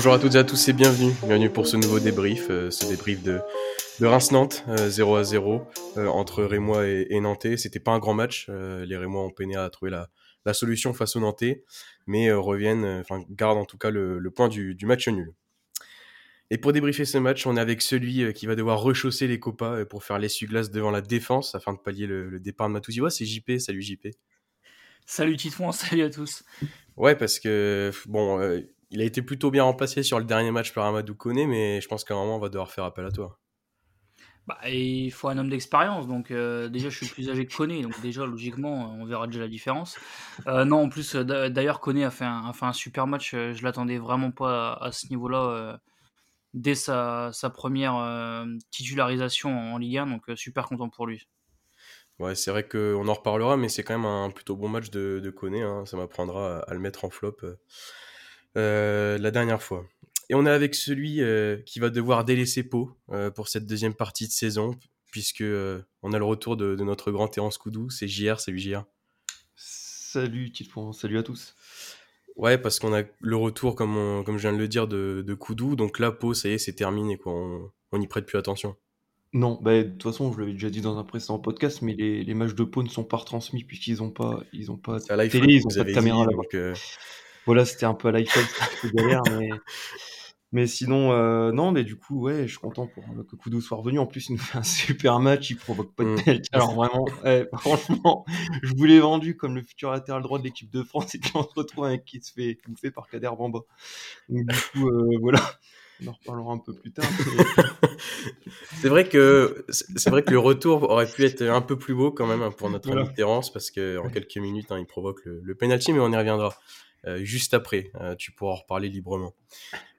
Bonjour à toutes et à tous et bienvenue. Bienvenue pour ce nouveau débrief, euh, ce débrief de, de Reims-Nantes, 0 euh, à 0 euh, entre Rémois et, et Nantais. C'était pas un grand match. les Rémois ont peiné à trouver la, la solution face aux Nantais, mais reviennent, enfin gardent en tout cas le, le point du, du, match nul. Et pour débriefer ce match, on est avec celui qui va devoir rechausser les copas pour faire l'essuie-glace devant la défense afin de pallier le, le départ de Matouziwa. C'est JP. Salut JP. Salut Titouan, salut à tous. Ouais, parce que bon, il a été plutôt bien remplacé sur le dernier match par Amadou Kone, mais je pense qu'à un moment, on va devoir faire appel à toi. Bah, il faut un homme d'expérience, donc euh, déjà je suis plus âgé que Kone, donc déjà logiquement on verra déjà la différence. Euh, non, en plus d'ailleurs Kone a fait un, un super match, euh, je l'attendais vraiment pas à, ce niveau-là dès sa, première titularisation en Ligue 1, donc super content pour lui. Ouais, c'est vrai qu'on en reparlera, mais c'est quand même un plutôt bon match de, de Kone, hein. ça m'apprendra à, le mettre en flop. Euh, la dernière fois. Et on est avec celui euh, qui va devoir délaisser Pau euh, pour cette deuxième partie de saison, puisque on a le retour de, notre grand Terence Koudou. C'est JR, salut JR. Salut Titouan, salut à tous. Ouais, parce qu'on a le retour, comme, comme je viens de le dire, de, de Koudou. Donc là, Pau, ça y est, c'est terminé. Quoi. On n'y prête plus attention. Non, bah, de toute façon, je l'avais déjà dit dans un précédent podcast, mais les, les matchs de Pau ne sont pas retransmis puisqu'ils n'ont pas, ils ont pas de télé, ils n'ont pas de caméra. là voilà, c'était un peu à l'iPhone, c'était un peu galère, mais, mais sinon, euh, non, mais du coup, ouais, je suis content pour que Koudou soit revenu. En plus, il nous fait un super match, il provoque pas de mmh. penalty. Alors vraiment, franchement, je vous l'ai vendu comme le futur latéral droit de l'équipe de France, et puis on se retrouve avec qui se fait bouffer par Kader Bamba. Donc du coup, euh, voilà. On en reparlera un peu plus tard. c'est vrai que c'est vrai que le retour aurait pu être un peu plus beau quand même hein, pour notre ami Terence parce que en quelques minutes hein, il provoque le, le penalty, mais on y reviendra. Euh, juste après. Euh, tu pourras en reparler librement.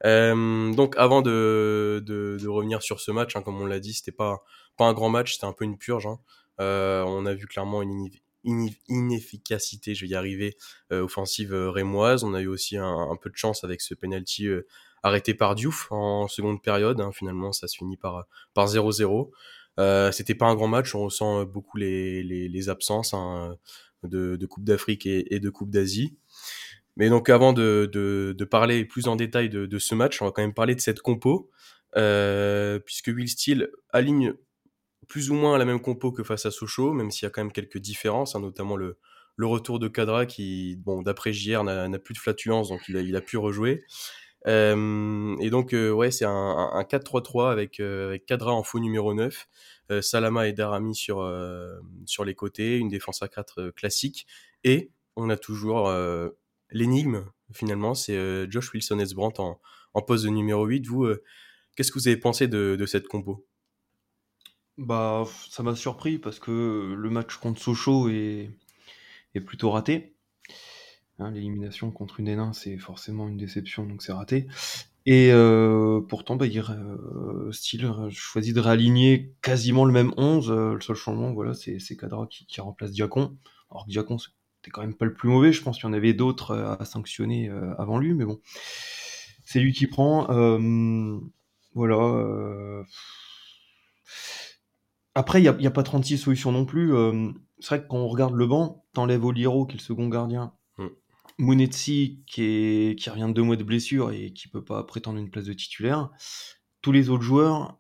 Euh, donc avant de, de, de, revenir sur ce match, hein, comme on l'a dit, c'était pas pas un grand match, c'était un peu une purge. Hein. on a vu clairement une, inefficacité, je vais y arriver, offensive rémoise. On a eu aussi un, peu de chance avec ce penalty arrêté par Diouf en seconde période. Hein. Finalement, ça se finit par par 0-0. Euh, c'était pas un grand match, on ressent beaucoup les, les, les absences hein, de, de Coupe d'Afrique et, de Coupe d'Asie. Mais donc avant de, parler plus en détail de, ce match, on va quand même parler de cette compo, euh, puisque Will Steele aligne plus ou moins la même compo que face à Sochaux, même s'il y a quand même quelques différences, hein, notamment le, retour de Cadra qui, bon, d'après JR, n'a plus de flatulence, donc il a, pu rejouer. Euh, et donc, euh, ouais, c'est un, un 4-3-3 avec, euh, Cadra en faux numéro 9, euh, Salama et Darami sur, sur les côtés, une défense à 4 classique, et on a toujours l'énigme, finalement, c'est euh, Josh Wilson Esbrandt en, en poste de numéro 8. Vous, euh, qu'est-ce que vous avez pensé de, cette compo? Bah, ça m'a surpris parce que le match contre Sochaux est, est plutôt raté. Hein, l'élimination contre une N1, c'est forcément une déception, donc c'est raté. Et euh, pourtant, bah, Style choisit de réaligner quasiment le même 11. le seul changement, voilà, c'est Cadra qui, qui remplace Diacon. Alors que Diacon, c'était quand même pas le plus mauvais. Je pense qu'il y en avait d'autres euh, à sanctionner euh, avant lui, mais bon, c'est lui qui prend. Euh, voilà. Après, il n'y a, pas 36 solutions non plus. c'est vrai que quand on regarde le banc, t'enlèves Oliro, qui est le second gardien. Mm. Munetsi, qui, est, qui revient de deux mois de blessure et qui peut pas prétendre une place de titulaire. Tous les autres joueurs,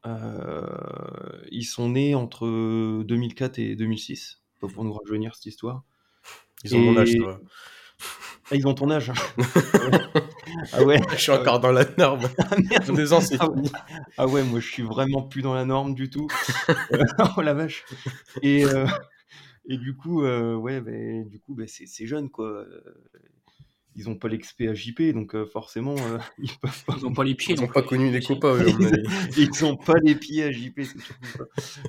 ils sont nés entre 2004 et 2006. Pour nous rajeunir cette histoire. Ils ont mon âge, toi. Ah, ils ont ton âge. ah ouais. Je suis encore dans la norme. Ah, Deux ans, c'est ah, ah, ouais, moi je suis vraiment plus dans la norme du tout. oh la vache. Et, euh, et du coup, euh, ouais, bah, du coup, bah, c'est jeune quoi. Ils ont pas l'expé à JP, donc euh, forcément, ils peuvent pas. Ils ont pas les pieds. Ils ont pas connu les copains. ils ont pas les pieds à JP,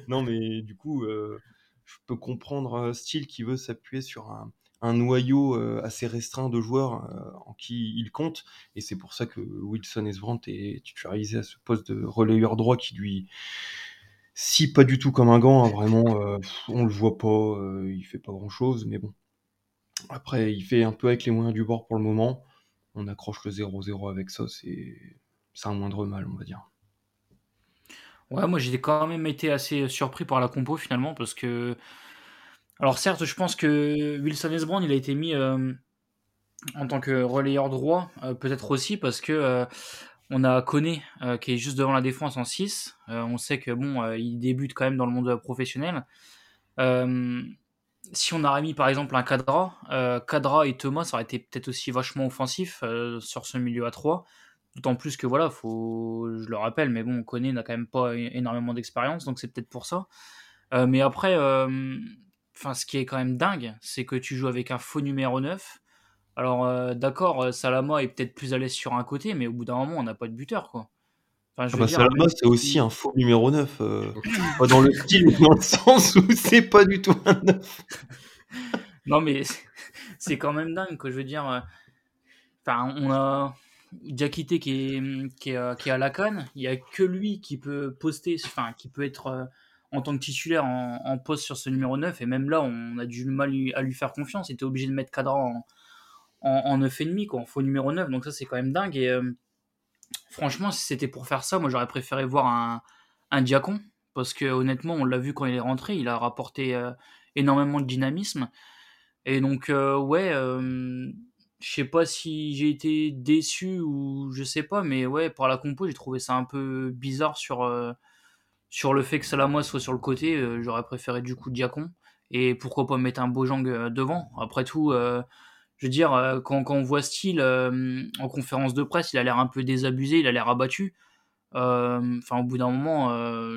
Non, mais du coup, je peux comprendre un style qui veut s'appuyer sur un un noyau euh, assez restreint de joueurs euh, en qui il compte. Et c'est pour ça que Wilson Esbrandt est titularisé à ce poste de relayeur droit qui lui si pas du tout comme un gant, hein, vraiment, euh, on le voit pas, il fait pas grand chose, mais bon. Après, il fait un peu avec les moyens du bord pour le moment. On accroche le 0-0 avec ça, c'est un moindre mal, on va dire. Ouais, moi j'ai quand même été assez surpris par la compo finalement, parce que alors certes, je pense que Wilson Esbrand, il a été mis euh, en tant que relayeur droit, euh, peut-être aussi parce que euh, on a Koné qui est juste devant la défense en 6. on sait que bon, il débute quand même dans le monde professionnel. si on aurait mis par exemple un Cadra, Cadra et Thomas, ça aurait été peut-être aussi vachement offensif sur ce milieu à 3. D'autant plus que voilà, faut, je le rappelle, mais bon, Koné n'a quand même pas énormément d'expérience, donc c'est peut-être pour ça. mais après, enfin, ce qui est quand même dingue, c'est que tu joues avec un faux numéro 9 alors, euh, d'accord, euh, Salama est peut-être plus à l'aise sur un côté, mais au bout d'un moment, on n'a pas de buteur, quoi. Enfin, ah bah, Salama, c'est aussi un faux numéro 9. Euh, pas dans le style, mais dans le sens où c'est pas du tout un 9. non, mais c'est quand même dingue, quoi. Je veux dire, enfin, on a Diakité qui est, qui est, qui est à la canne. Il n'y a que lui qui peut poster, enfin, qui peut être en tant que titulaire en, poste sur ce numéro 9. Et même là, on a du mal à lui faire confiance. Il était obligé de mettre Cadran en en, en 9,5, quoi, en faux numéro 9. Donc ça, c'est quand même dingue. Et euh, franchement, si c'était pour faire ça, moi, j'aurais préféré voir un, un Diacon. Parce que honnêtement, on l'a vu quand il est rentré, il a rapporté euh, énormément de dynamisme. Et donc, euh, ouais, je sais pas si j'ai été déçu ou je sais pas, mais ouais, par la compo, j'ai trouvé ça un peu bizarre sur, sur le fait que Salama soit sur le côté. J'aurais préféré du coup Diacon. Et pourquoi pas mettre un Bojang devant Après tout, je veux dire, euh, quand, on voit Steele euh, en conférence de presse, il a l'air un peu désabusé, il a l'air abattu. Euh, enfin, au bout d'un moment,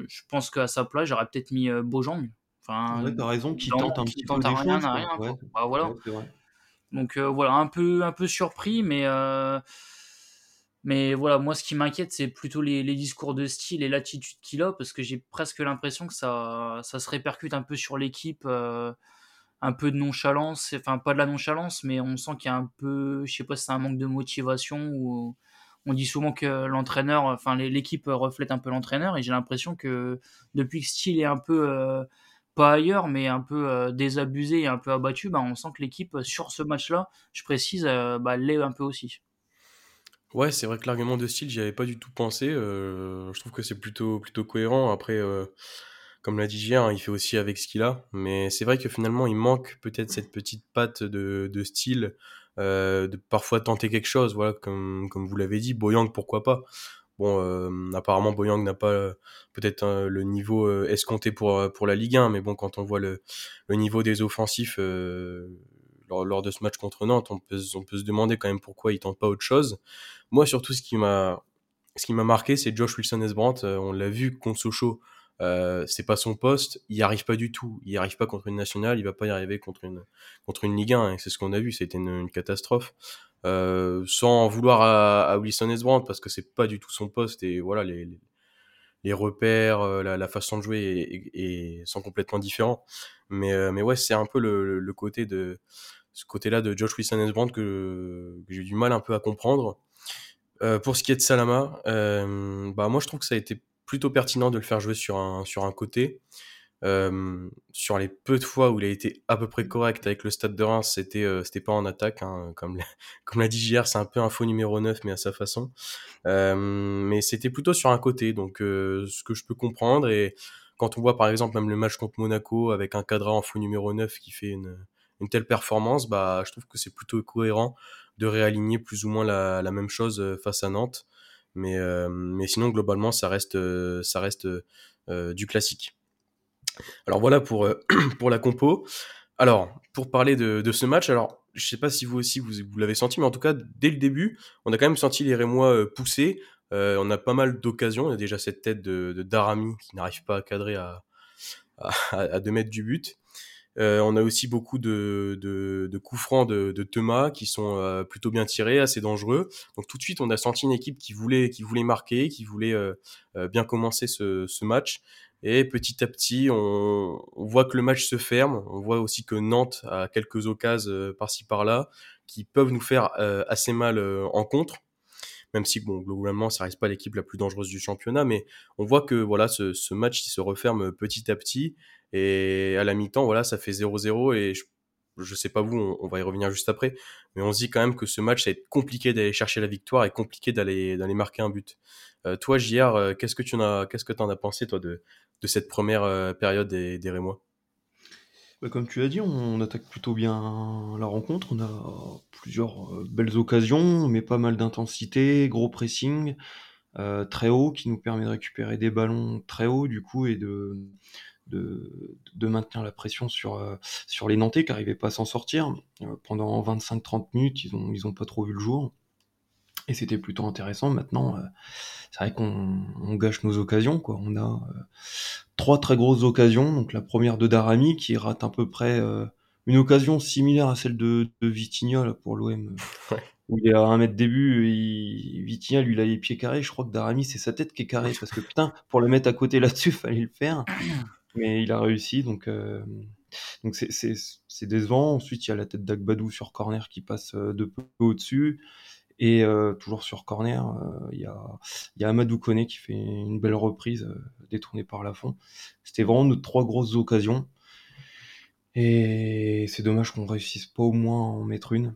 je pense qu'à sa place, j'aurais peut-être mis Bojang. Enfin, ouais, t'as raison, qui tente un petit peu des rien, choses, rien, bah, voilà. Donc voilà, un peu, un peu surpris, mais mais voilà, moi, ce qui m'inquiète, c'est plutôt les, discours de style et l'attitude qu'il a, parce que j'ai presque l'impression que ça, ça se répercute un peu sur l'équipe un peu de nonchalance, enfin pas de la nonchalance, mais on sent qu'il y a un peu, je sais pas si c'est un manque de motivation ou on dit souvent que l'entraîneur, enfin l'équipe reflète un peu l'entraîneur et j'ai l'impression que depuis que Steele est un peu euh, pas ailleurs, mais un peu euh, désabusé et un peu abattu, bah, on sent que l'équipe sur ce match-là, je précise, euh, bah, l'est un peu aussi. Ouais, c'est vrai que l'argument de style, j'y avais pas du tout pensé. je trouve que c'est plutôt plutôt cohérent. Après comme l'a dit Gien, il fait aussi avec ce qu'il a. Mais c'est vrai que finalement, il manque peut-être cette petite patte de, de style, euh, de parfois tenter quelque chose. Voilà, comme, comme vous l'avez dit, Boyang, pourquoi pas? Bon, euh, apparemment, Boyang n'a pas euh, peut-être euh, le niveau euh, escompté pour, pour la Ligue 1, mais bon, quand on voit le, le niveau des offensifs lors, de ce match contre Nantes, on peut, se demander quand même pourquoi il tente pas autre chose. Moi, surtout, ce qui m'a ce qui m'a marqué, c'est Josh Wilson Esbrandt. on l'a vu contre Sochaux euh, c'est pas son poste, il y arrive pas du tout. Il y arrive pas contre une nationale, il va pas y arriver contre une contre une Ligue 1. Et c'est ce qu'on a vu, c'était une, catastrophe. Euh, sans vouloir à, Wilson Esbrand parce que c'est pas du tout son poste et voilà les repères, euh, la, façon de jouer sont complètement différents. Mais euh, mais ouais, c'est un peu le, côté de ce côté-là de Josh Wilson Esbrand que, que j'ai du mal un peu à comprendre. Euh, pour ce qui est de Salama, bah moi je trouve que ça a été plutôt pertinent de le faire jouer sur un, sur un côté. Euh, sur les peu de fois où il a été à peu près correct avec le stade de Reims, c'était euh, c'était pas en attaque, hein, comme l'a dit JR, c'est un peu un faux numéro 9, mais à sa façon. Euh, mais c'était plutôt sur un côté, donc ce que je peux comprendre. Et quand on voit par exemple même le match contre Monaco avec un cadre en faux numéro 9 qui fait une, telle performance, bah je trouve que c'est plutôt cohérent de réaligner plus ou moins la, même chose face à Nantes. Mais, mais sinon, globalement, ça reste, ça reste du classique. Alors voilà pour, pour la compo. Alors, pour parler de, ce match, alors je sais pas si vous aussi vous, l'avez senti, mais en tout cas, dès le début, on a quand même senti les Rémois pousser. Euh, on a pas mal d'occasions. On a déjà cette tête de, de qui n'arrive pas à cadrer à, à, à 2 mètres du but. Euh, on a aussi beaucoup de, coups francs de, Thomas qui sont euh, plutôt bien tirés, assez dangereux. Donc tout de suite, on a senti une équipe qui voulait, marquer, qui voulait euh, euh, bien commencer ce, ce, match. Et petit à petit, on, voit que le match se ferme. On voit aussi que Nantes a quelques occasions par-ci par-là qui peuvent nous faire assez mal en contre même si bon globalement ça reste pas l'équipe la plus dangereuse du championnat mais on voit que voilà ce, match il se referme petit à petit et à la mi-temps, voilà, ça fait 0-0 et je sais pas vous, on, on, va y revenir juste après, mais on se dit quand même que ce match, ça va être compliqué d'aller chercher la victoire et compliqué d'aller marquer un but. Euh, toi, JR, euh, qu'est-ce que tu en as, qu'est-ce que tu en as pensé toi de, cette première euh, période des, des Rémois? Bah, Comme tu as dit, on attaque plutôt bien la rencontre. On a plusieurs belles occasions, mais pas mal d'intensité, gros pressing. très haut qui nous permet de récupérer des ballons très haut du coup et de, de, de maintenir la pression sur, sur les Nantais qui n'arrivaient pas à s'en sortir. pendant 25-30 minutes, ils n'ont ils ont pas trop vu le jour. Et c'était plutôt intéressant. Maintenant, c'est vrai qu'on gâche nos occasions. Quoi. On a trois très grosses occasions. Donc la première de Darami qui rate à peu près une occasion similaire à celle de, de Vitinha pour l'OM. Ouais. Où il est à un mètre début, et Vitinha lui il a les pieds carrés. Je crois que Darami c'est sa tête qui est carrée parce que putain pour le mettre à côté là-dessus fallait le faire. Mais il a réussi donc euh, donc c'est décevant. Ensuite il y a la tête d'Agbadou sur corner qui passe euh, de peu au-dessus. Et euh, toujours sur corner, il y, a, y a Amadou Kone qui fait une belle reprise détournée par la fond. C'était vraiment nos trois grosses occasions. Et c'est dommage qu'on réussisse pas au moins à en mettre une.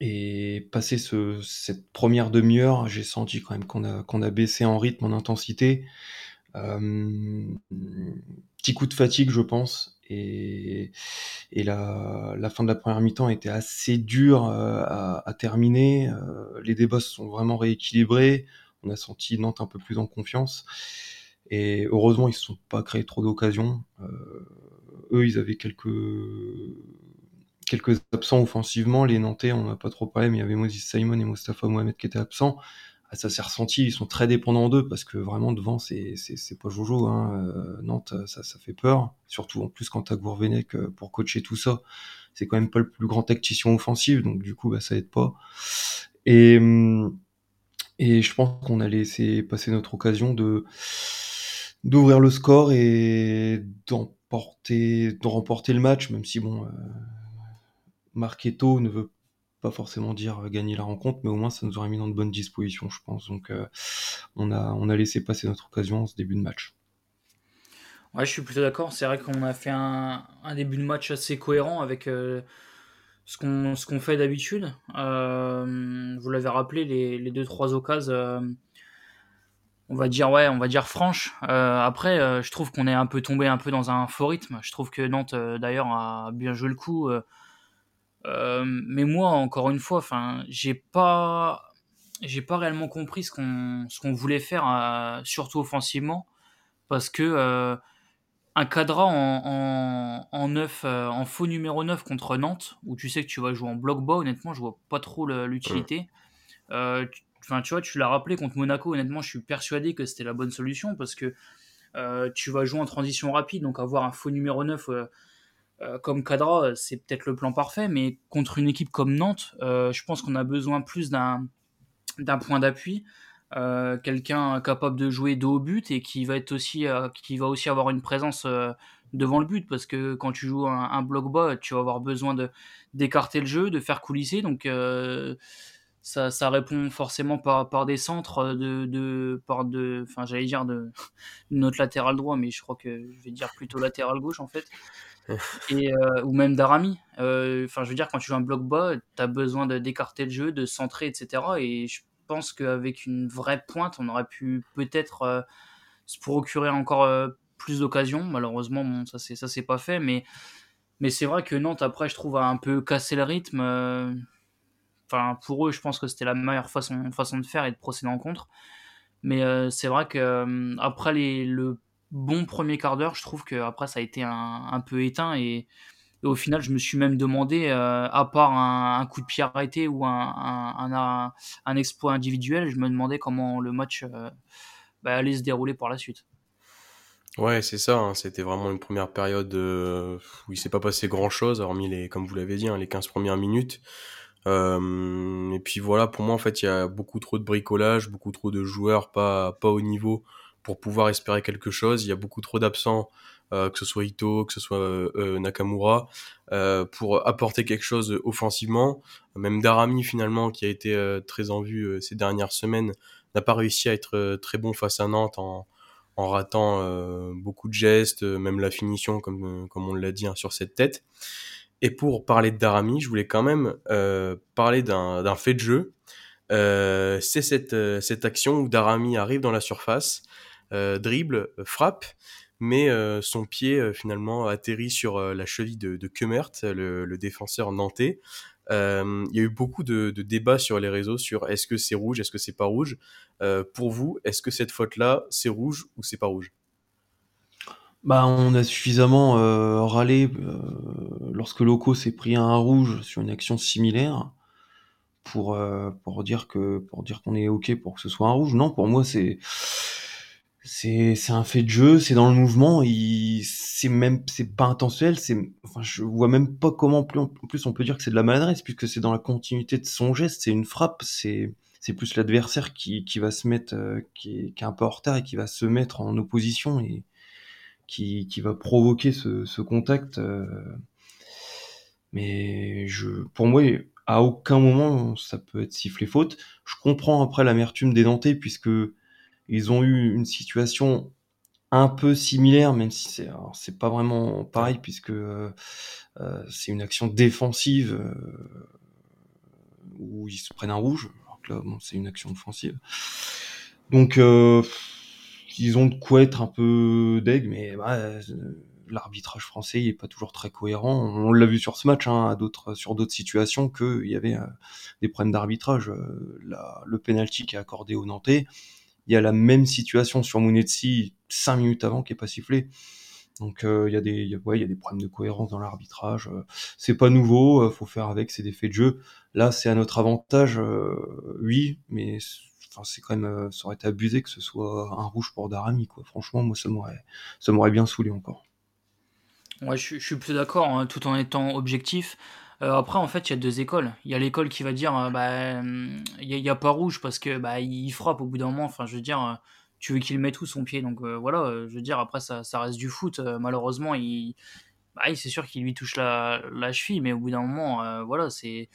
et passer ce, cette première demi-heure, j'ai senti quand même qu'on a, qu'on a baissé en rythme, en intensité. Petit coup de fatigue, je pense. Et, la, fin de la première mi-temps était assez dure euh, à, terminer. Euh, les débats se sont vraiment rééquilibrés. On a senti Nantes un peu plus en confiance. Et heureusement, ils ne se sont pas créés trop d'occasions. Euh, eux, ils avaient quelques quelques absents offensivement. Les Nantais, on n'a pas trop parlé, mais il y avait Moses Simon et Mostafa Mohamed qui étaient absents. Ah, ça s'est ressenti, ils sont très dépendants d'eux parce que vraiment devant c'est pas Jojo hein. Euh, Nantes ça ça fait peur, surtout en plus quand t'as Gourvenec euh, pour coacher tout ça, c'est quand même pas le plus grand tacticien offensif donc du coup bah ça aide pas. Et hum, et je pense qu'on a laissé passer notre occasion d'ouvrir le score et d'emporter de remporter le match même si bon euh, Marquetto ne veut pas forcément dire euh, gagner la rencontre, mais au moins ça nous aurait mis dans de bonnes dispositions, je pense. Donc euh, on, a, on a laissé passer notre occasion en ce début de match. Ouais, je suis plutôt d'accord. C'est vrai qu'on a fait un, début de match assez cohérent avec euh, ce qu'on fait d'habitude. vous l'avez rappelé, les, les deux trois occasions, on va dire ouais, on va dire franche. après, je trouve qu'on est un peu tombé un peu dans un faux rythme. Je trouve que Nantes d'ailleurs a bien joué le coup. Euh, mais moi, encore une fois, enfin, j'ai pas, j'ai pas réellement compris ce qu'on, ce qu'on voulait faire, euh, surtout offensivement, parce que euh, un cadra en, en, en, 9, en faux numéro 9 contre Nantes, où tu sais que tu vas jouer en bloc bas, honnêtement, je vois pas trop l'utilité. Enfin, tu vois, tu l'as rappelé contre Monaco, honnêtement, je suis persuadé que c'était la bonne solution parce que tu vas jouer en transition rapide, donc avoir un faux numéro 9 euh, comme cadre, c'est peut-être le plan parfait, mais contre une équipe comme Nantes, euh, je pense qu'on a besoin plus d'un point d'appui, euh, quelqu'un capable de jouer dos au but et qui va être aussi qui va aussi avoir une présence devant le but. Parce que quand tu joues un, bloc bas, tu vas avoir besoin d'écarter le jeu, de faire coulisser, donc ça, répond forcément par, par des centres de, de par de enfin j'allais dire de notre latéral droit mais je crois que je vais dire plutôt latéral gauche en fait et, euh, ou même d'Arami. Euh, enfin, je veux dire, quand tu joues un bloc bas, tu as besoin d'écarter le jeu, de centrer, etc. Et je pense qu'avec une vraie pointe, on aurait pu peut-être euh, se procurer encore plus d'occasions. Malheureusement, bon, ça c'est ça c'est pas fait, mais mais c'est vrai que Nantes après, je trouve a un peu cassé le rythme. Enfin, pour eux, je pense que c'était la meilleure façon façon de faire et de procéder en contre. Mais c'est vrai que après les, le bon premier quart d'heure. Je trouve que après ça a été un, peu éteint et, au final, je me suis même demandé, euh, à part un, coup de pied arrêté ou un, exploit individuel, je me demandais comment le match euh, bah, allait se dérouler par la suite. Ouais, c'est ça. Hein. C'était vraiment une première période euh, où il s'est pas passé grand chose, hormis les, comme vous l'avez dit, hein, les 15 premières minutes. et puis voilà, pour moi, en fait, il y a beaucoup trop de bricolage, beaucoup trop de joueurs pas, pas au niveau pour pouvoir espérer quelque chose. Il y a beaucoup trop d'absents, euh, que ce soit Ito, que ce soit euh, euh, Nakamura, pour apporter quelque chose offensivement. Même Darami finalement, qui a été très en vue ces dernières semaines, n'a pas réussi à être très bon face à Nantes en, ratant beaucoup de gestes, même la finition comme, comme on l'a dit hein, sur cette tête. Et pour parler de Darami, je voulais quand même parler d'un fait de jeu. c'est cette, cette action où Darami arrive dans la surface, dribble, euh, frappe, mais euh, son pied finalement atterrit sur la cheville de, de Kemert, le, défenseur nantais. il y a eu beaucoup de, débats sur les réseaux sur est-ce que c'est rouge, est-ce que c'est pas rouge. pour vous, est-ce que cette faute-là, c'est rouge ou c'est pas rouge? Bah, on a suffisamment euh, râlé euh, lorsque Loco s'est pris un rouge sur une action similaire pour euh, pour dire que pour dire qu'on est ok pour que ce soit un rouge. Non, pour moi c'est c'est c'est un fait de jeu, c'est dans le mouvement. Il c'est même c'est pas intentionnel. C'est enfin je vois même pas comment plus en plus on peut dire que c'est de la maladresse puisque c'est dans la continuité de son geste. C'est une frappe. C'est c'est plus l'adversaire qui, qui va se mettre qui est, qui est un peu en retard et qui va se mettre en opposition et qui, qui va provoquer ce, ce contact. Euh, mais je, pour moi, à aucun moment ça peut être sifflé faute. Je comprends après l'amertume des Nantais puisque ils ont eu une situation un peu similaire, même si c'est c'est pas vraiment pareil puisque euh, euh c'est une action défensive euh, où ils se prennent un rouge, alors que là bon, c'est une action offensive. Donc euh, ils ont de quoi être un peu deg, mais bah, l'arbitrage français il est pas toujours très cohérent. On l'a vu sur ce match, hein, à d'autres, sur d'autres situations, qu'il y avait euh, des problèmes d'arbitrage. Euh, le penalty qui est accordé au Nantais, il y a la même situation sur Mounetsi cinq minutes avant qui est pas sifflé. Donc il y a des, il y a des problèmes de cohérence dans l'arbitrage. c'est pas nouveau, faut faire avec, c'est des faits de jeu. Là, c'est à notre avantage, oui, mais c'est quand même, euh, ça aurait été abusé que ce soit un rouge pour Darami, quoi. Franchement, moi, ça m'aurait, ça m'aurait bien saoulé encore. Ouais, je, suis plus d'accord, hein, tout en étant objectif. Euh, après, en fait, il y a deux écoles. Il y a l'école qui va dire, euh, bah, il n'y a, pas rouge parce que bah, il frappe au bout d'un moment. Enfin, je veux dire, tu veux qu'il mette où son pied? Donc voilà, je veux dire, après, ça, ça reste du foot. malheureusement, il, bah, c'est sûr qu'il lui touche la, la, cheville, mais au bout d'un moment, voilà, c'est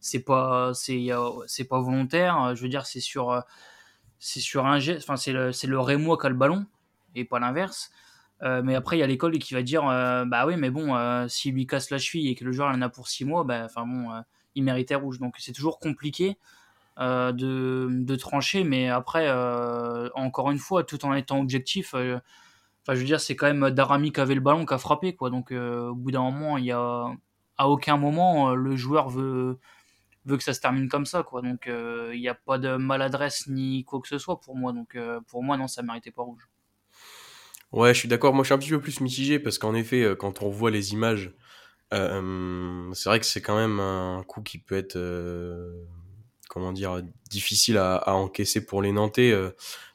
c'est pas c'est c'est pas volontaire je veux dire c'est sur c'est sur un geste enfin c'est le c'est le Rémois qui a le ballon et pas l'inverse euh, mais après il y a l'école qui va dire euh, bah oui mais bon euh, s'il lui casse la cheville et que le joueur en a pour 6 mois bah enfin bon il méritait rouge donc c'est toujours compliqué de, de, trancher mais après encore une fois tout en étant objectif enfin je veux dire c'est quand même Darami qui avait le ballon qui a frappé quoi donc au bout d'un moment il y a à aucun moment le joueur veut veut que ça se termine comme ça, quoi. Donc, il euh, n'y a pas de maladresse ni quoi que ce soit pour moi. Donc, euh, pour moi, non, ça méritait pas rouge. Ouais, je suis d'accord. Moi, je suis un petit peu plus mitigé parce qu'en effet, euh, quand on voit les images, c'est vrai que c'est quand même un coup qui peut être, comment dire, difficile à, encaisser pour les Nantais,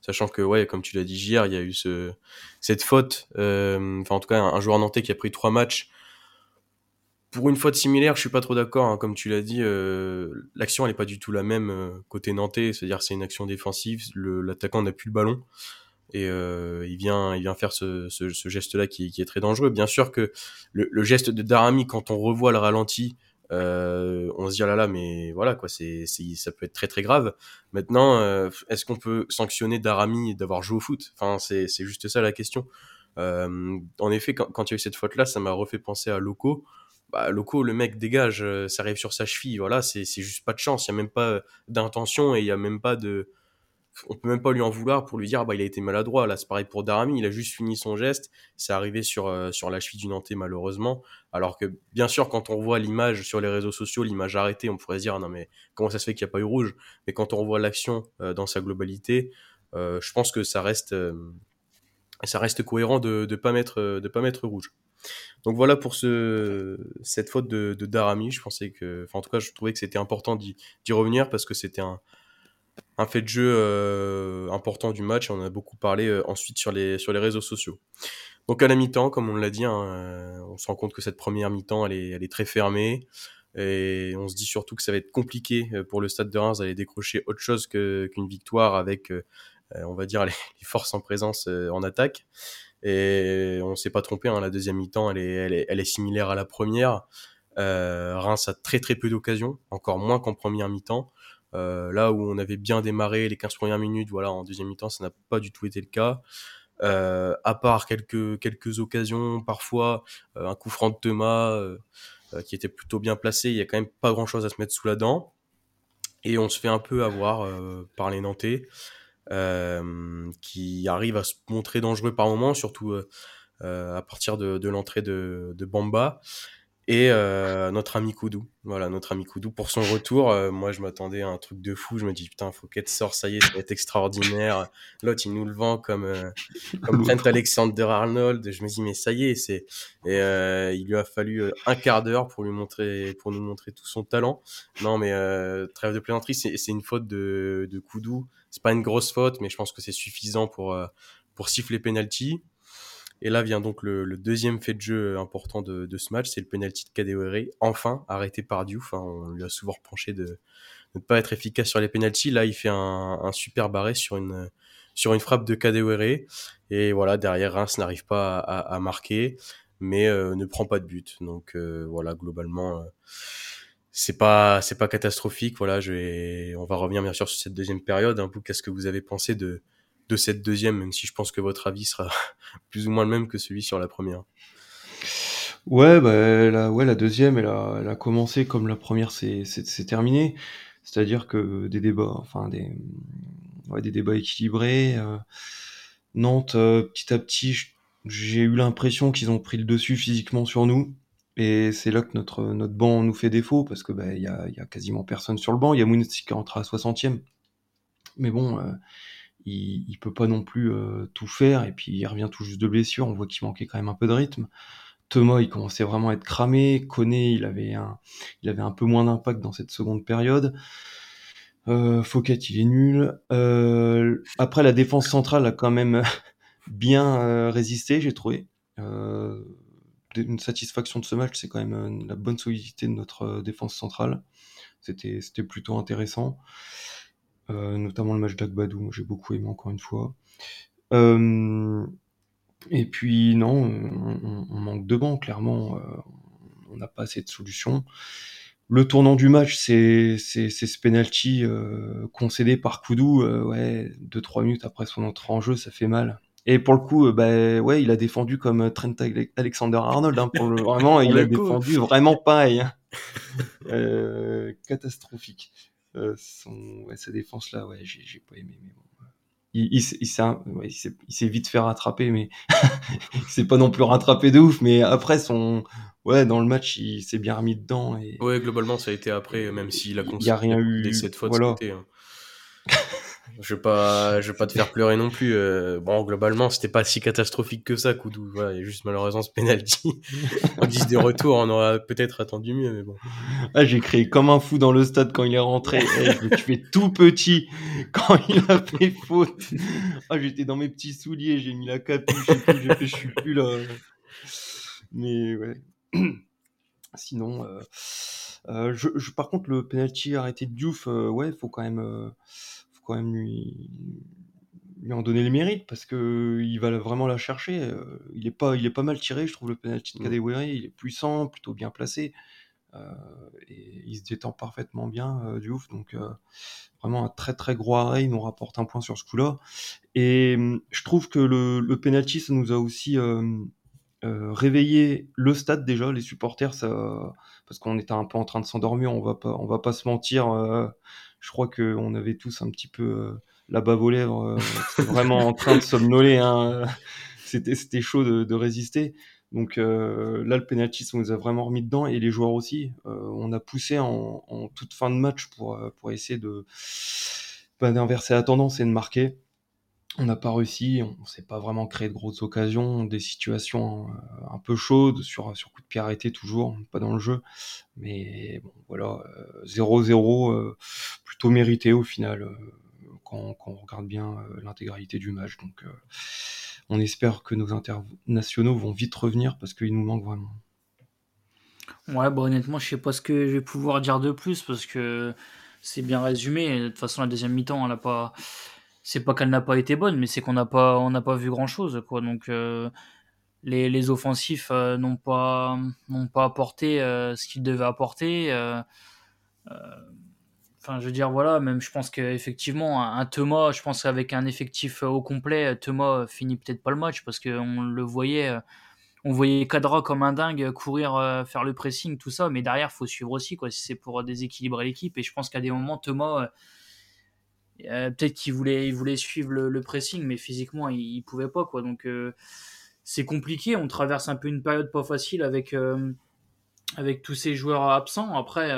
sachant que, ouais, comme tu l'as dit hier, il y a eu ce, cette faute. Enfin, en tout cas, un, joueur nantais qui a pris trois matchs pour une faute similaire, je suis pas trop d'accord. Hein. Comme tu l'as dit, euh, l'action elle est pas du tout la même euh, côté nantais. C'est-à-dire c'est une action défensive. L'attaquant n'a plus le ballon et euh, il vient, il vient faire ce, ce, ce geste-là qui, qui, est très dangereux. Bien sûr que le, le, geste de Darami, quand on revoit le ralenti, euh, on se dit ah là là, mais voilà quoi, c'est, ça peut être très très grave. Maintenant, euh, est-ce qu'on peut sanctionner Darami d'avoir joué au foot? Enfin, c'est, juste ça la question. en effet, quand, quand il y a eu cette faute-là, ça m'a refait penser à Loco bah, Loco, le mec dégage, euh, ça arrive sur sa cheville, voilà, c'est juste pas de chance, il y a même pas euh, d'intention et il y a même pas de. On peut même pas lui en vouloir pour lui dire, bah, il a été maladroit. Là, c'est pareil pour Darami, il a juste fini son geste, c'est arrivé sur, euh, sur la cheville du Nantais, malheureusement. Alors que, bien sûr, quand on voit l'image sur les réseaux sociaux, l'image arrêtée, on pourrait se dire, non, mais comment ça se fait qu'il n'y a pas eu rouge? Mais quand on voit l'action dans sa globalité, je pense que ça reste, ça reste cohérent de ne pas, mettre, de pas mettre rouge. Donc voilà pour ce, cette faute de, de Darami. Je pensais que, en tout cas, je trouvais que c'était important d'y revenir parce que c'était un, un fait de jeu euh, important du match. On a beaucoup parlé euh, ensuite sur les, sur les réseaux sociaux. Donc à la mi-temps, comme on l'a dit, hein, euh, on se rend compte que cette première mi-temps, elle est, elle est très fermée. Et on se dit surtout que ça va être compliqué pour le Stade de Reims d'aller décrocher autre chose qu'une victoire avec, on va dire, les, forces en présence en attaque. Et on s'est pas trompé, hein, la deuxième mi-temps, elle est, elle, est, similaire à la première. Reims a très très peu d'occasions, encore moins qu'en première mi-temps. Euh, là où on avait bien démarré les 15 premières minutes, voilà, en deuxième mi-temps, ça n'a pas du tout été le cas. Euh, à part quelques, quelques occasions, parfois euh, un coup franc de Thomas euh, qui était plutôt bien placé, il y a quand même pas grand-chose à se mettre sous la dent. Et on se fait un peu avoir par les Nantais. Qui arrive à se montrer dangereux par moment, surtout à partir de, de l'entrée de, de, Bamba. Et euh, notre ami Koudou. Voilà, notre ami Koudou pour son retour. Euh, moi, je m'attendais à un truc de fou. Je me dis, putain, faut qu'elle sorte, ça y est, ça va être extraordinaire. L'autre, il nous le vend comme, euh, comme Trent Alexander-Arnold. Je me dis, mais ça y est, c'est. Et il lui a fallu un quart d'heure pour lui montrer, pour nous montrer tout son talent. Non, mais trêve de plaisanterie, c'est une faute de, de Koudou. C'est pas une grosse faute, mais je pense que c'est suffisant pour, pour siffler penalty. Et là vient donc le, deuxième fait de jeu important de, ce match, c'est le penalty de Kadewere, enfin arrêté par Diouf. Hein. on lui a souvent reproché de, ne pas être efficace sur les penalties. Là, il fait un, super barré sur une sur une frappe de Kadewere. Et voilà, derrière Reims n'arrive pas à, marquer, mais euh, ne prend pas de but. Donc euh, voilà, globalement. Euh, c'est pas c'est pas catastrophique voilà je vais on va revenir bien sûr sur cette deuxième période un peu qu'est-ce que vous avez pensé de de cette deuxième, même si je pense que votre avis sera plus ou moins le même que celui sur la première. Ouais, bah, la, ouais, la deuxième, elle a, commencé comme la première c'est terminé. C'est-à-dire que des débats, enfin des, des débats équilibrés. Euh, Nantes, euh, petit à petit, j'ai eu l'impression qu'ils ont pris le dessus physiquement sur nous. Et c'est là que notre, notre banc nous fait défaut, parce que bah, il y, a, y a quasiment personne sur le banc. Il y a qui rentre à 60e. Mais bon, euh, il, il peut pas non plus euh, tout faire et puis il revient tout juste de blessure. On voit qu'il manquait quand même un peu de rythme. Thomas, il commençait vraiment à être cramé. Koné, il avait un, il avait un peu moins d'impact dans cette seconde période. Euh, Fouquet, il est nul. Euh, après, la défense centrale a quand même bien euh, résisté, j'ai trouvé. Une satisfaction de ce match, c'est quand même la bonne solidité de notre défense centrale. C'était plutôt intéressant. Euh, notamment le match d'Agbadou, j'ai beaucoup aimé encore une fois. Euh, et puis non, on, manque de bancs, clairement, euh, on n'a pas assez de solutions. Le tournant du match, c'est ce penalty concédé par Koudou, ouais, 2-3 minutes après son entrée en jeu, ça fait mal. Et pour le coup, bah, ouais, il a défendu comme Trent Alexander-Arnold. Hein, pour le, vraiment, il a défendu vraiment pareil. Hein. catastrophique. Euh, son, ouais, sa défense là, ouais, j'ai pas aimé. Mais bon, il, il, il s'est vite fait rattraper, mais il s'est pas non plus rattrapé de ouf. Mais après, son, ouais, dans le match, il s'est bien remis dedans. Et... Ouais, globalement, ça a été après, même s'il a a rien eu. Cette fois voilà. côté, hein. je vais pas, je vais pas te faire pleurer non plus. Euh, bon, globalement, c'était pas si catastrophique que ça, Koudou. Voilà, il y a juste malheureusement ce penalty. en guise des retours, on aurait peut-être attendu mieux, mais bon. Ah, j'ai créé comme un fou dans le stade quand il est rentré. Eh, je me suis tout petit quand il a fait faute. Ah, j'étais dans mes petits souliers, j'ai mis la capuche j'ai fait, je suis plus là. Mais ouais. Sinon, euh, euh, je, je, par contre, le penalty arrêté de Diouf, euh, ouais, faut quand même quand même lui, lui en donner le mérite parce que il va vraiment la chercher. Euh, il est pas, il est pas mal tiré, je trouve le penalty de Kadewere, il est puissant, plutôt bien placé. Euh, et il se détend parfaitement bien euh, du ouf. Donc vraiment un très très gros arrêt. Il nous rapporte un point sur ce coup là et hum, je trouve que le, le penalty ça nous a aussi réveillé le stade déjà les supporters ça parce qu'on était un peu en train de s'endormir on va pas on va pas se mentir je crois qu'on avait tous un petit peu euh, la bave aux lèvres, euh, vraiment en train de somnoler. Hein. C'était, c'était chaud de, de résister. Donc euh, là, le penalty, on nous a vraiment remis dedans et les joueurs aussi. Euh, on a poussé en, en, toute fin de match pour, euh, pour essayer de bah, d'inverser la tendance et de marquer. On n'a pas réussi, on ne s'est pas vraiment créé de grosses occasions, des situations un peu chaudes, sur, sur coup de pied arrêté toujours, pas dans le jeu. Mais bon, voilà, 0-0, euh, plutôt mérité au final, euh, quand, quand, on regarde bien euh, l'intégralité du match. Donc on espère que nos internationaux vont vite revenir parce qu'ils nous manquent vraiment. Ouais, bah honnêtement, je sais pas ce que je vais pouvoir dire de plus parce que c'est bien résumé. De toute façon, la deuxième mi-temps, elle a pas c'est pas qu'elle n'a pas été bonne, mais c'est qu'on n'a pas, on n'a pas vu grand chose, quoi. Donc, euh, les, les, offensifs euh, n'ont pas, n'ont pas apporté euh, ce qu'ils devaient apporter. Enfin, je veux dire, voilà, même je pense qu'effectivement, un, un Thomas, je pense qu'avec un effectif au complet, Thomas finit peut-être pas le match parce qu'on le voyait, on voyait Cadra comme un dingue courir, faire le pressing, tout ça, mais derrière, faut suivre aussi, quoi, si c'est pour déséquilibrer l'équipe. Et je pense qu'à des moments, Thomas euh, peut-être qu'il voulait, il voulait suivre le, pressing, mais physiquement, il, ne pouvait pas. Quoi. Donc, euh, c'est compliqué. On traverse un peu une période pas facile avec, euh, avec tous ces joueurs absents. Après,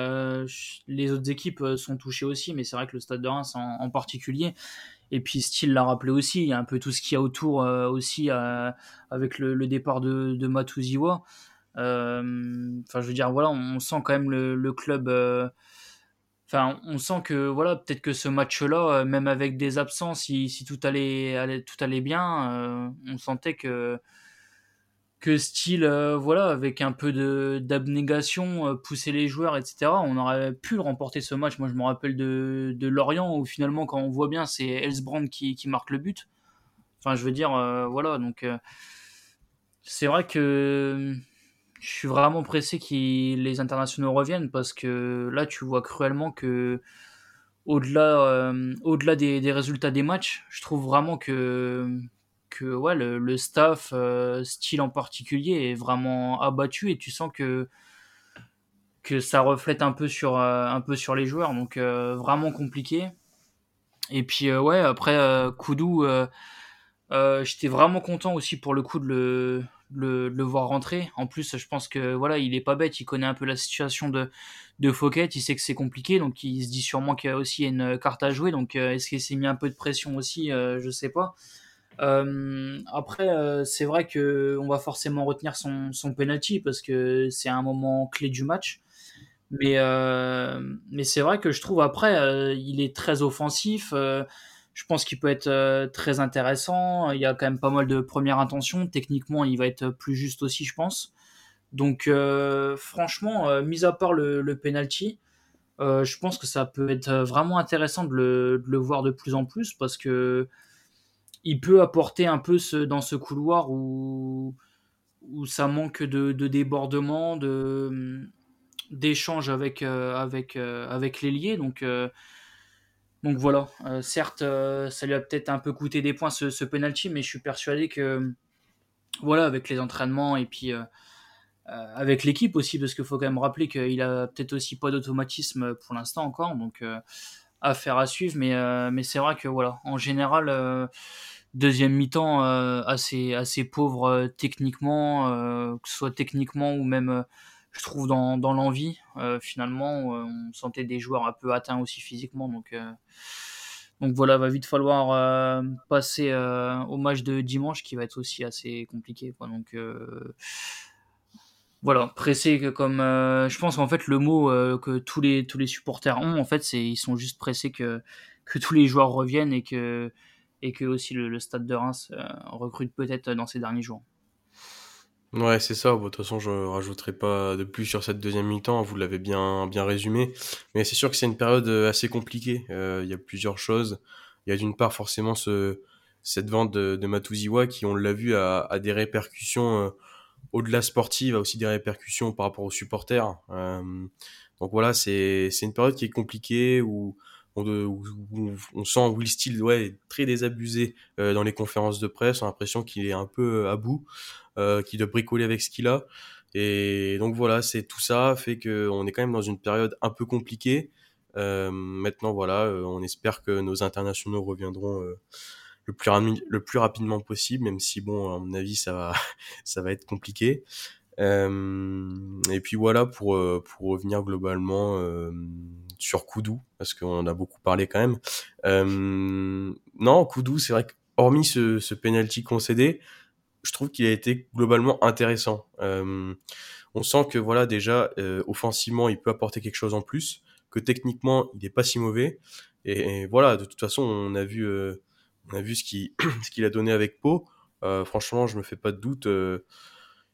les autres équipes sont touchées aussi, mais c'est vrai que le Stade de Reims en, particulier. Et puis, Style l'a rappelé aussi, il y a un peu tout ce qu'il y a autour aussi avec le, départ de, de Matuziwa. Enfin, je veux dire, voilà, on sent quand même le, club. Enfin, on sent que voilà, peut-être que ce match-là, même avec des absences, si, tout allait, tout allait bien, on sentait que que style, voilà, avec un peu de d'abnégation, pousser les joueurs, etc. On aurait pu remporter ce match. Moi, je me rappelle de, de Lorient où finalement, quand on voit bien, c'est Elsbrand qui, qui marque le but. Enfin, je veux dire, voilà, donc c'est vrai que je suis vraiment pressé que les internationaux reviennent parce que là, tu vois cruellement que au-delà euh, au-delà des, résultats des matchs, je trouve vraiment que que ouais, le, staff euh, style en particulier est vraiment abattu et tu sens que que ça reflète un peu sur euh, un peu sur les joueurs donc vraiment compliqué. Et puis ouais, après Koudou j'étais vraiment content aussi pour le coup de le le, le, voir rentrer. En plus, je pense que voilà, il est pas bête, il connaît un peu la situation de, de Fouquet, il sait que c'est compliqué, donc il se dit sûrement qu'il y a aussi une carte à jouer. Donc euh, est-ce qu'il s'est mis un peu de pression aussi euh, Je sais pas. Euh, après, c'est vrai que on va forcément retenir son, son penalty parce que c'est un moment clé du match. Mais, mais c'est vrai que je trouve après, il est très offensif je pense qu'il peut être euh, très intéressant. Il y a quand même pas mal de premières intentions. Techniquement, il va être plus juste aussi, je pense. Donc, euh, franchement, euh, mis à part le, penalty, je pense que ça peut être vraiment intéressant de le, voir de plus en plus parce que il peut apporter un peu dans ce couloir où, où ça manque de, de débordement, de d'échange avec avec avec. Donc donc voilà, euh, certes, euh, ça lui a peut-être un peu coûté des points ce, penalty, mais je suis persuadé que voilà, avec les entraînements et puis euh, avec l'équipe aussi, parce qu'il faut quand même rappeler qu'il a peut-être aussi pas d'automatisme pour l'instant encore, donc affaire à suivre. Mais, c'est vrai que voilà, en général, deuxième mi-temps assez, assez pauvre techniquement, que ce soit techniquement ou même je trouve, dans, l'envie. Euh, finalement, euh, on sentait des joueurs un peu atteints aussi physiquement. Donc, euh, donc voilà, va vite falloir passer au match de dimanche qui va être aussi assez compliqué. Donc voilà, pressé comme je pense qu'en fait le mot que tous les supporters ont en fait c'est ils sont juste pressés que tous les joueurs reviennent et que et aussi le stade de Reims recrute peut-être dans ces derniers jours. Ouais, c'est ça. de toute façon, je rajouterai pas de plus sur cette deuxième mi-temps. Vous l'avez bien, bien résumé. Mais c'est sûr que c'est une période euh, assez compliquée. Euh, il y a plusieurs choses. Il y a d'une part forcément ce, cette vente de, de Matuziwa qui, on l'a vu, a, a, des répercussions euh, au-delà sportives, a aussi des répercussions par rapport aux supporters. donc voilà, c'est une période qui est compliquée où on, on sent Will Steele ouais, très désabusé dans les conférences de presse. On a l'impression qu'il est un peu à bout euh, qui doit bricoler avec ce qu'il a. Et donc voilà, c'est tout ça fait que on est quand même dans une période un peu compliquée. Euh, maintenant voilà, euh, on espère que nos internationaux reviendront euh, le plus, le plus rapidement possible, même si bon, à mon avis, ça va, ça va être compliqué. Euh, et puis voilà pour pour revenir globalement sur Koudou parce qu'on en a beaucoup parlé quand même. non, Koudou, c'est vrai que hormis ce, ce penalty concédé, je trouve qu'il a été globalement intéressant. Euh, on sent que voilà déjà euh, offensivement il peut apporter quelque chose en plus, que techniquement il est pas si mauvais. Et, voilà, de toute façon on a vu euh, on a vu ce qu'il ce a donné avec Pau. Euh, franchement, je me fais pas de doute.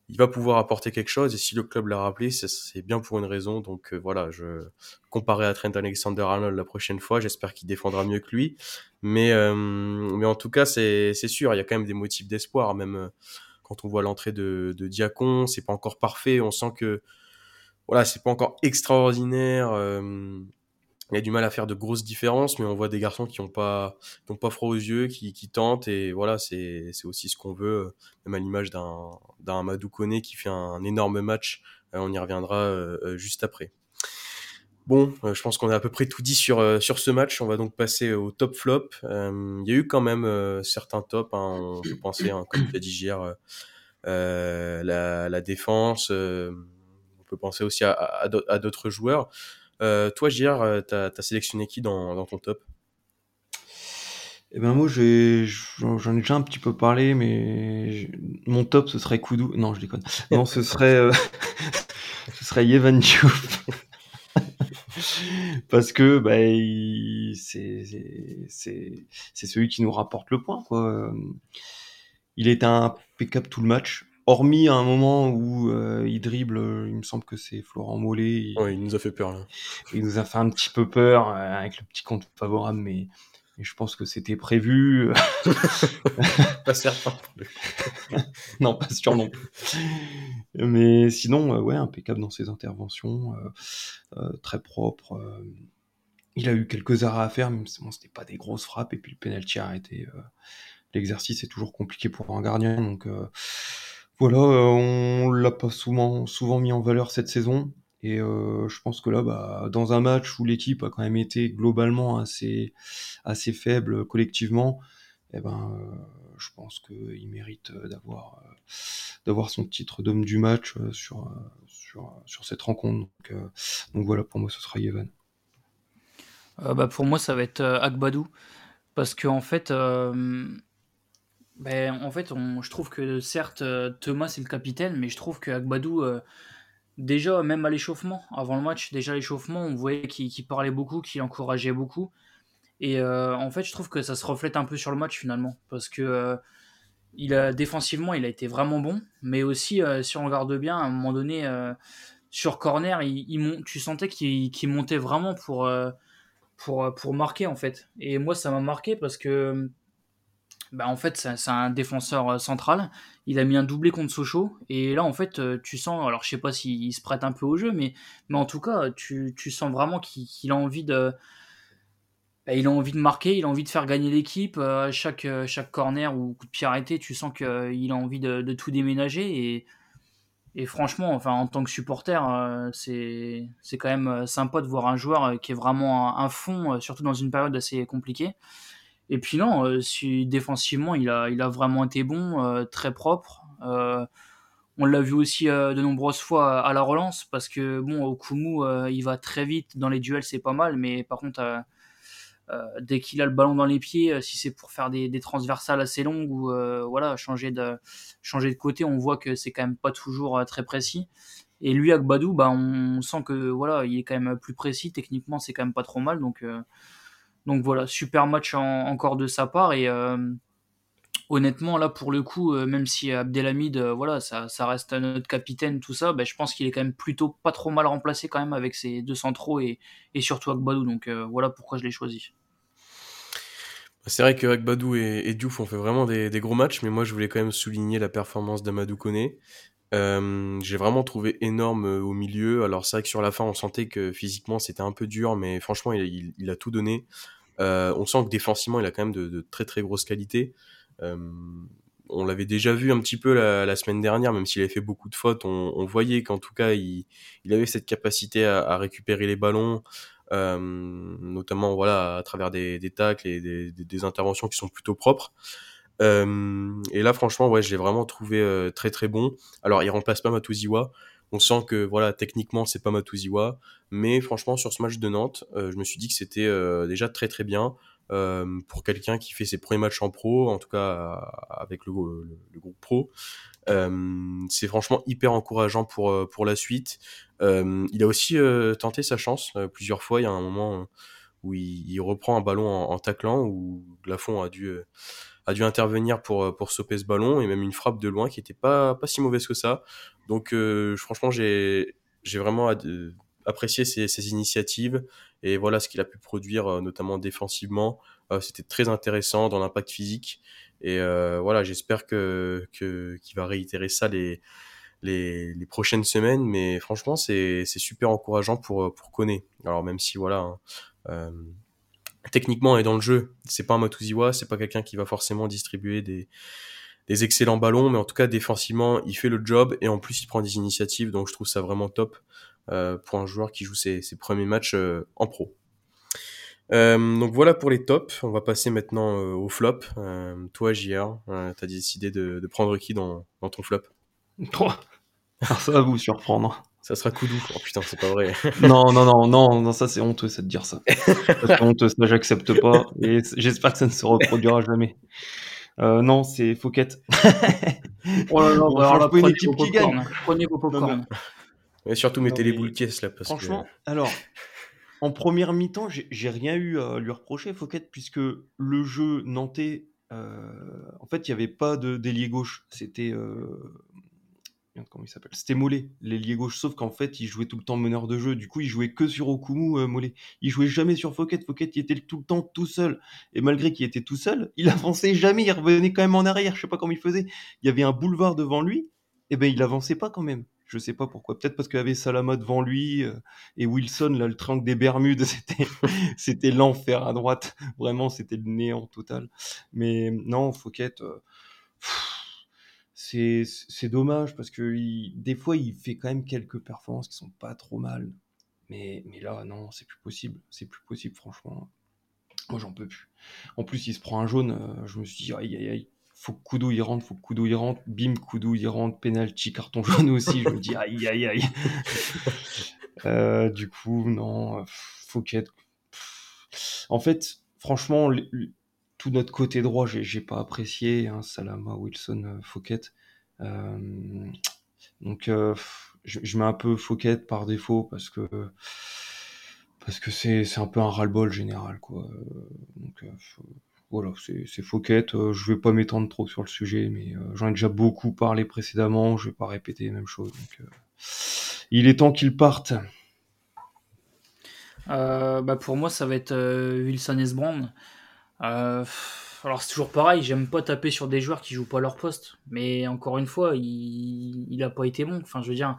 Euh, il va pouvoir apporter quelque chose et si le club l'a rappelé, c'est bien pour une raison. Donc euh, voilà, je comparer à Trent Alexander-Arnold la prochaine fois, j'espère qu'il défendra mieux que lui. Mais euh, mais en tout cas, c'est sûr, il y a quand même des motifs d'espoir, même euh, quand on voit l'entrée de, de Diacon, c'est pas encore parfait, on sent que voilà, c'est pas encore extraordinaire il a du mal à faire de grosses différences, mais on voit des garçons qui n'ont pas, pas froid aux yeux, qui, qui tentent, et voilà, c'est, aussi ce qu'on veut, même à l'image d'un, Madou Kone qui fait un, énorme match. Euh, on y reviendra euh, euh, juste après. Bon, je pense qu'on a à peu près tout dit sur sur ce match. On va donc passer au top flop. Il y a eu quand même certains tops. Hein, on peut penser, hein, comme tu as dit hier, la, la défense peut penser aussi à, d'autres joueurs. Toi, JR, tu as, sélectionné qui dans, dans ton top? Eh ben moi, j'en ai déjà un petit peu parlé, mais mon top, ce serait Koudou. Non, je déconne. Non, ce serait, euh, ce serait Yevan Parce que bah, c'est c'est celui qui nous rapporte le point. Quoi. Il est impeccable tout le match. Hormis à un moment où euh, il dribble, il me semble que c'est Florent Mollet. Il, il nous a fait peur là. Il nous a fait un petit peu peur euh, avec le petit compte favorable, mais je pense que c'était prévu. pas certain. non, pas sûr non plus. Mais sinon, euh, ouais, impeccable dans ses interventions, euh, euh, très propre. il a eu quelques arrêts à faire, mais bon, c'était pas des grosses frappes. Et puis le penalty a arrêté. L'exercice est toujours compliqué pour un gardien, donc voilà, on l'a pas souvent, souvent mis en valeur cette saison. Et euh, je pense que là, bah, dans un match où l'équipe a quand même été globalement assez, assez faible collectivement, eh ben, euh, je pense qu'il mérite d'avoir, euh, d'avoir son titre d'homme du match sur, sur, sur cette rencontre. Donc, donc voilà, pour moi, ce sera Yevan. bah, pour moi, ça va être Agbadou. Parce que en fait, ben, en fait on, je trouve que certes, Thomas est le capitaine, mais je trouve que Agbadou déjà, même à l'échauffement, avant le match, déjà l'échauffement, on voyait qu'il parlait beaucoup, qu'il encourageait beaucoup. Et euh, en fait, je trouve que ça se reflète un peu sur le match finalement. Parce que euh, il a, défensivement, il a été vraiment bon. Mais aussi, euh, si on regarde bien, à un moment donné, sur corner, il, tu sentais qu'il montait vraiment pour, pour, pour marquer en fait. Et moi, ça m'a marqué parce que bah, en fait, c'est un défenseur euh, central. Il a mis un doublé contre Sochaux. Et là, en fait, euh, tu sens, alors je sais pas s'il se prête un peu au jeu, mais, en tout cas, tu, sens vraiment qu'il a envie de. Bah, il a envie de marquer, il a envie de faire gagner l'équipe. Euh, chaque, chaque corner ou coup de pied arrêté, tu sens qu'il a envie de, tout déménager. Et, et franchement, enfin, en tant que supporter, c'est quand même sympa de voir un joueur qui est vraiment un fond, surtout dans une période assez compliquée. Et puis non, euh, si, défensivement, il a, il a vraiment été bon, euh, très propre. Euh, on l'a vu aussi de nombreuses fois à la relance, parce que bon, Okumu, il va très vite dans les duels, c'est pas mal, mais par contre, dès qu'il a le ballon dans les pieds, si c'est pour faire des, des, transversales assez longues ou voilà, changer de, changer de côté, on voit que c'est quand même pas toujours très précis. Et lui, Agbadou, bah, on sent que voilà, il est quand même plus précis. Techniquement, c'est quand même pas trop mal. Donc, donc voilà, super match encore de sa part. Et euh, honnêtement, là, pour le coup, euh, même si Abdelhamid, euh, voilà, ça, reste notre capitaine, tout ça, ben, je pense qu'il est quand même plutôt pas trop mal remplacé quand même avec ses deux centraux et, et surtout Agbadou. Donc voilà pourquoi je l'ai choisi. C'est vrai que Agbadou et, et Diouf ont fait vraiment des, gros matchs, mais moi je voulais quand même souligner la performance d'Amadou J'ai vraiment trouvé énorme au milieu. Alors c'est vrai que sur la fin, on sentait que physiquement c'était un peu dur, mais franchement, il a tout donné. Euh, on sent que défensivement, il a quand même de, très très grosses qualités. Euh, on l'avait déjà vu un petit peu la, semaine dernière, même s'il avait fait beaucoup de fautes, on, voyait qu'en tout cas, il, avait cette capacité à, récupérer les ballons, notamment voilà à travers des, tacles et des, interventions qui sont plutôt propres. Et là, franchement, ouais, je l'ai vraiment trouvé très très bon. Alors, il remplace pas Matuziwa, on sent que voilà, techniquement, c'est pas Matuziwa, mais franchement, sur ce match de Nantes, euh, je me suis dit que c'était euh, déjà très très bien euh, pour quelqu'un qui fait ses premiers matchs en pro, en tout cas avec le, groupe pro. c'est franchement hyper encourageant pour pour la suite. il a aussi tenté sa chance plusieurs fois. Il y a un moment où il, reprend un ballon en, en taclant où Lafont a dû a dû intervenir pour, euh, pour stopper ce ballon et même une frappe de loin qui était pas, pas si mauvaise que ça. Donc euh, franchement, j'ai vraiment apprécié ses, initiatives et voilà ce qu'il a pu produire, euh, notamment défensivement. C'était très intéressant dans l'impact physique. Et voilà, j'espère que qu'il va réitérer ça les, les, les, prochaines semaines. Mais franchement, c'est super encourageant pour, pour Koné. Alors même si voilà, hein, techniquement et dans le jeu, c'est pas un Matuziwa, c'est pas quelqu'un qui va forcément distribuer des, des excellents ballons, mais en tout cas défensivement, il fait le job et en plus il prend des initiatives, donc je trouve ça vraiment top euh, pour un joueur qui joue ses, ses premiers matchs euh, en pro. Euh, donc voilà pour les tops. On va passer maintenant euh, au flop. Toi, JR, t'as décidé de, de, prendre qui dans, dans ton flop? Ça va vous surprendre. Ça sera Koudou. Oh putain, c'est pas vrai. non, non, non, non, non, ça c'est honteux, ça de dire ça. c'est honteux, ça j'accepte pas. Et j'espère que ça ne se reproduira jamais. Euh, non, c'est Fouquet. oh là là, bon, alors là, prenez, équipe qui gagne. Prenez vos popcorn. Mais surtout, mettez les boules caisses là. Parce franchement, alors, en première mi-temps, j'ai rien eu à lui reprocher, Fouquet, puisque le jeu nantais, euh, en fait, il n'y avait pas d'ailier gauche. C'était. Euh, comment il s'appelle? C'était Mollet, l'ailier gauche, sauf qu'en fait, il jouait tout le temps meneur de jeu. Du coup, il jouait que sur Okumu, euh, Mollet. Il jouait jamais sur Fouquet. Fouquet, il était tout le temps tout seul. Et malgré qu'il était tout seul, il avançait jamais. Il revenait quand même en arrière. Je sais pas comment il faisait. Il y avait un boulevard devant lui. Et eh ben, il avançait pas quand même. Je sais pas pourquoi. Peut-être parce qu'il y avait Salama devant lui euh, et Wilson, là, le triangle des Bermudes, c'était, c'était l'enfer à droite. Vraiment, c'était le néant total. Mais non, Fouquet, euh, c'est dommage parce que des fois, il fait quand même quelques performances qui sont pas trop mal. Mais, mais là, non, c'est plus possible. C'est plus possible, franchement. Moi, j'en peux plus. En plus, il se prend un jaune. Euh, je me suis dit, aïe, aïe, aïe faut que Koudou y rentre, faut que Koudou y rentre, bim, Koudou y rentre, penalty, carton jaune aussi, je me dis aïe aïe aïe. Euh, du coup, non, Fouquet. En fait, franchement, tout notre côté droit, j'ai pas apprécié, hein, Salama, Wilson, euh, Fouquet. Euh, donc, je, mets un peu Fouquet par défaut parce que parce que c'est un peu un ras-le-bol général, quoi. Donc, voilà, c'est Fouquet. Euh, je vais pas m'étendre trop sur le sujet, mais euh, j'en ai déjà beaucoup parlé précédemment. Je vais pas répéter les mêmes choses. Euh, il est temps qu'il parte. bah pour moi, ça va être Wilson Esbrand. Alors c'est toujours pareil, j'aime pas taper sur des joueurs qui jouent pas leur poste, mais encore une fois, il, il a pas été bon. Enfin, je veux dire,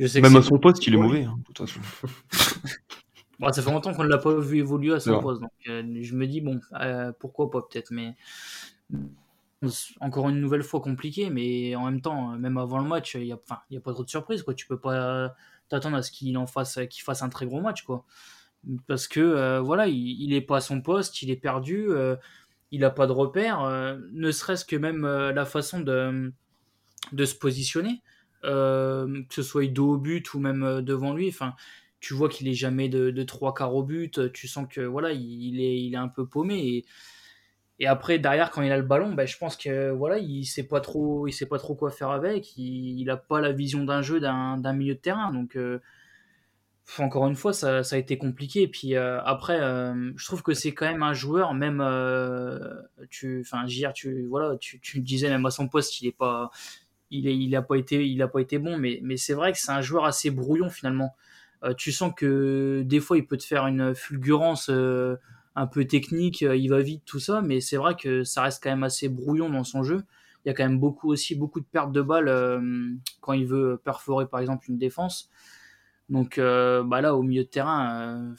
je sais même à son poste, il est mauvais, hein, de toute façon. ça fait longtemps qu'on ne l'a pas vu évoluer à son poste. Donc, euh, je me dis, bon, euh, pourquoi pas peut-être. Mais encore une nouvelle fois compliqué. Mais en même temps, même avant le match, il n'y a, a pas trop de surprise. Quoi. Tu peux pas t'attendre à ce qu'il en fasse, qu'il fasse un très gros match. Quoi. Parce que euh, voilà, il n'est pas à son poste, il est perdu, il n'a pas de repère. ne serait-ce que même la façon de, se positionner. que ce soit dos au but ou même devant lui. Enfin, tu vois qu'il est jamais de, trois quarts au but, tu sens que voilà, il est, un peu paumé. Et, après, derrière, quand il a le ballon, ben, je pense que voilà, il sait pas trop, il sait pas trop quoi faire avec. Il, n'a pas la vision d'un jeu d'un milieu de terrain. Donc, euh, encore une fois, ça, a été compliqué. Puis euh, après, euh, je trouve que c'est quand même un joueur, même, tu, enfin, JR, tu, voilà, tu, disais même à son poste, il est pas, été, bon. Mais, mais c'est vrai que c'est un joueur assez brouillon finalement. Euh, tu sens que des fois il peut te faire une fulgurance euh, un peu technique, euh, il va vite, tout ça, mais c'est vrai que ça reste quand même assez brouillon dans son jeu. Il y a quand même beaucoup aussi beaucoup de pertes de balles quand il veut perforer par exemple une défense. Donc bah là au milieu de terrain,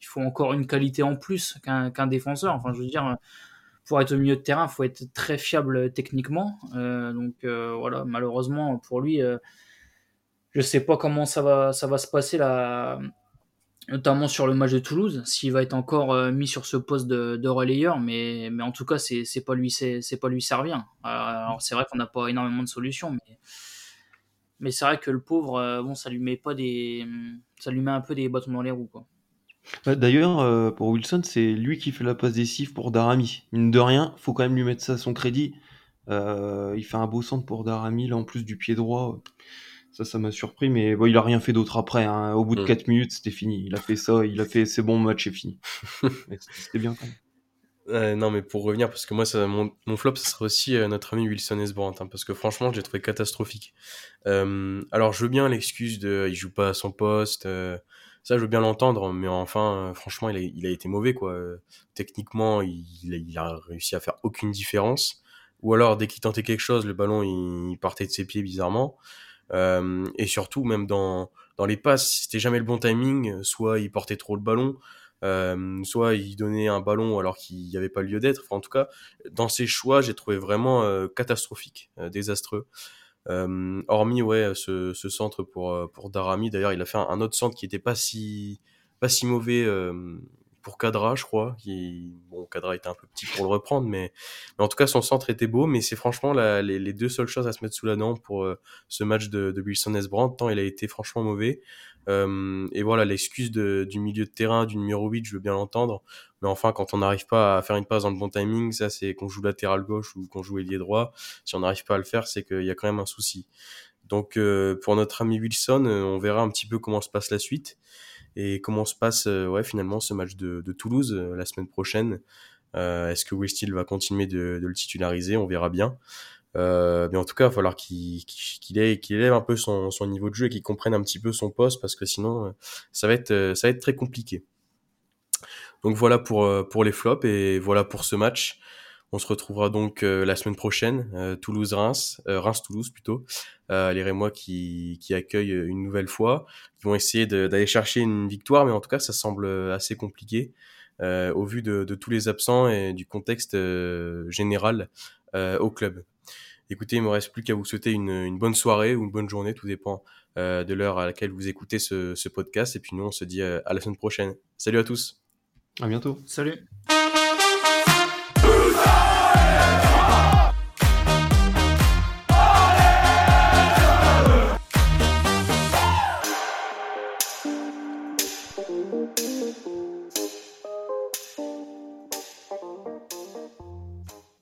il faut encore une qualité en plus qu'un défenseur. Enfin je veux dire, pour être au milieu de terrain, il faut être très fiable techniquement. donc voilà, malheureusement pour lui, je sais pas comment ça va, ça va se passer là, notamment sur le match de Toulouse, s'il va être encore euh, mis sur ce poste de, relayeur, mais, mais en tout cas, c'est, pas lui, c'est, pas lui servir. Alors c'est vrai qu'on n'a pas énormément de solutions, mais, mais c'est vrai que le pauvre, euh, bon, ça lui met pas des, ça lui met un peu des bâtons dans les roues, quoi. Bah, d'ailleurs, euh, pour Wilson, c'est lui qui fait la passe décisive pour Darami. Mine de rien, faut quand même lui mettre ça à son crédit. il fait un beau centre pour Darami, là en plus du pied droit. Ça, ça m'a surpris, mais bon, il a rien fait d'autre après. Hein. Au bout de 4 mm. minutes, c'était fini. Il a fait ça, il a fait ses bons matchs et fini. c'était bien quand même. Non, mais pour revenir, parce que moi, ça, mon, flop, ce serait aussi euh, notre ami Wilson Esbrant, hein, parce que franchement, j'ai trouvé catastrophique. Euh, alors, je veux bien l'excuse de il joue pas à son poste, euh, ça, je veux bien l'entendre, mais enfin, franchement, il a, il a, été mauvais, quoi. Techniquement, il, il, a réussi à faire aucune différence. Ou alors, dès qu'il tentait quelque chose, le ballon, il partait de ses pieds bizarrement. Euh, et surtout, même dans, dans les passes, c'était jamais le bon timing. Soit il portait trop le ballon, euh, soit il donnait un ballon alors qu'il n'y avait pas lieu d'être. Enfin, en tout cas, dans ses choix, j'ai trouvé vraiment euh, catastrophique, euh, désastreux. Euh, hormis ouais, ce, ce, centre pour, pour Darami, d'ailleurs, il a fait un, autre centre qui était pas si, pas si mauvais pour Cadra, je crois. Qui, bon, Cadra était un peu petit pour le reprendre, mais, mais en tout cas, son centre était beau. Mais c'est franchement la, les, deux seules choses à se mettre sous la dent pour euh, ce match de, de Wilson S. Brandt, tant il a été franchement mauvais. Euh, et voilà, l'excuse du milieu de terrain, du numéro 8, je veux bien l'entendre. Mais enfin, quand on n'arrive pas à faire une passe dans le bon timing, ça c'est qu'on joue latéral gauche ou qu'on joue ailier droit. Si on n'arrive pas à le faire, c'est qu'il y a quand même un souci. Donc euh, pour notre ami Wilson, euh, on verra un petit peu comment se passe la suite et comment se passe ouais finalement ce match de, de Toulouse la semaine prochaine? Est-ce que Steele va continuer de, de, le titulariser? On verra bien. Euh, mais en tout cas, il va falloir qu'il élève un peu son, son, niveau de jeu et qu'il comprenne un petit peu son poste parce que sinon, euh, ça va être, euh, ça va être très compliqué. Donc voilà pour, pour les flops et voilà pour ce match. On se retrouvera donc la semaine prochaine, Toulouse-Reims, Reims-Toulouse plutôt, les Rémois qui, qui accueillent une nouvelle fois. Ils vont essayer d'aller chercher une victoire, mais en tout cas, ça semble assez compliqué au vu de, de, tous les absents et du contexte général au club. Écoutez, il me reste plus qu'à vous souhaiter une, une, bonne soirée ou une bonne journée, tout dépend euh, de l'heure à laquelle vous écoutez ce, ce, podcast. Et puis nous, on se dit euh, à la semaine prochaine. Salut à tous. À bientôt. Salut.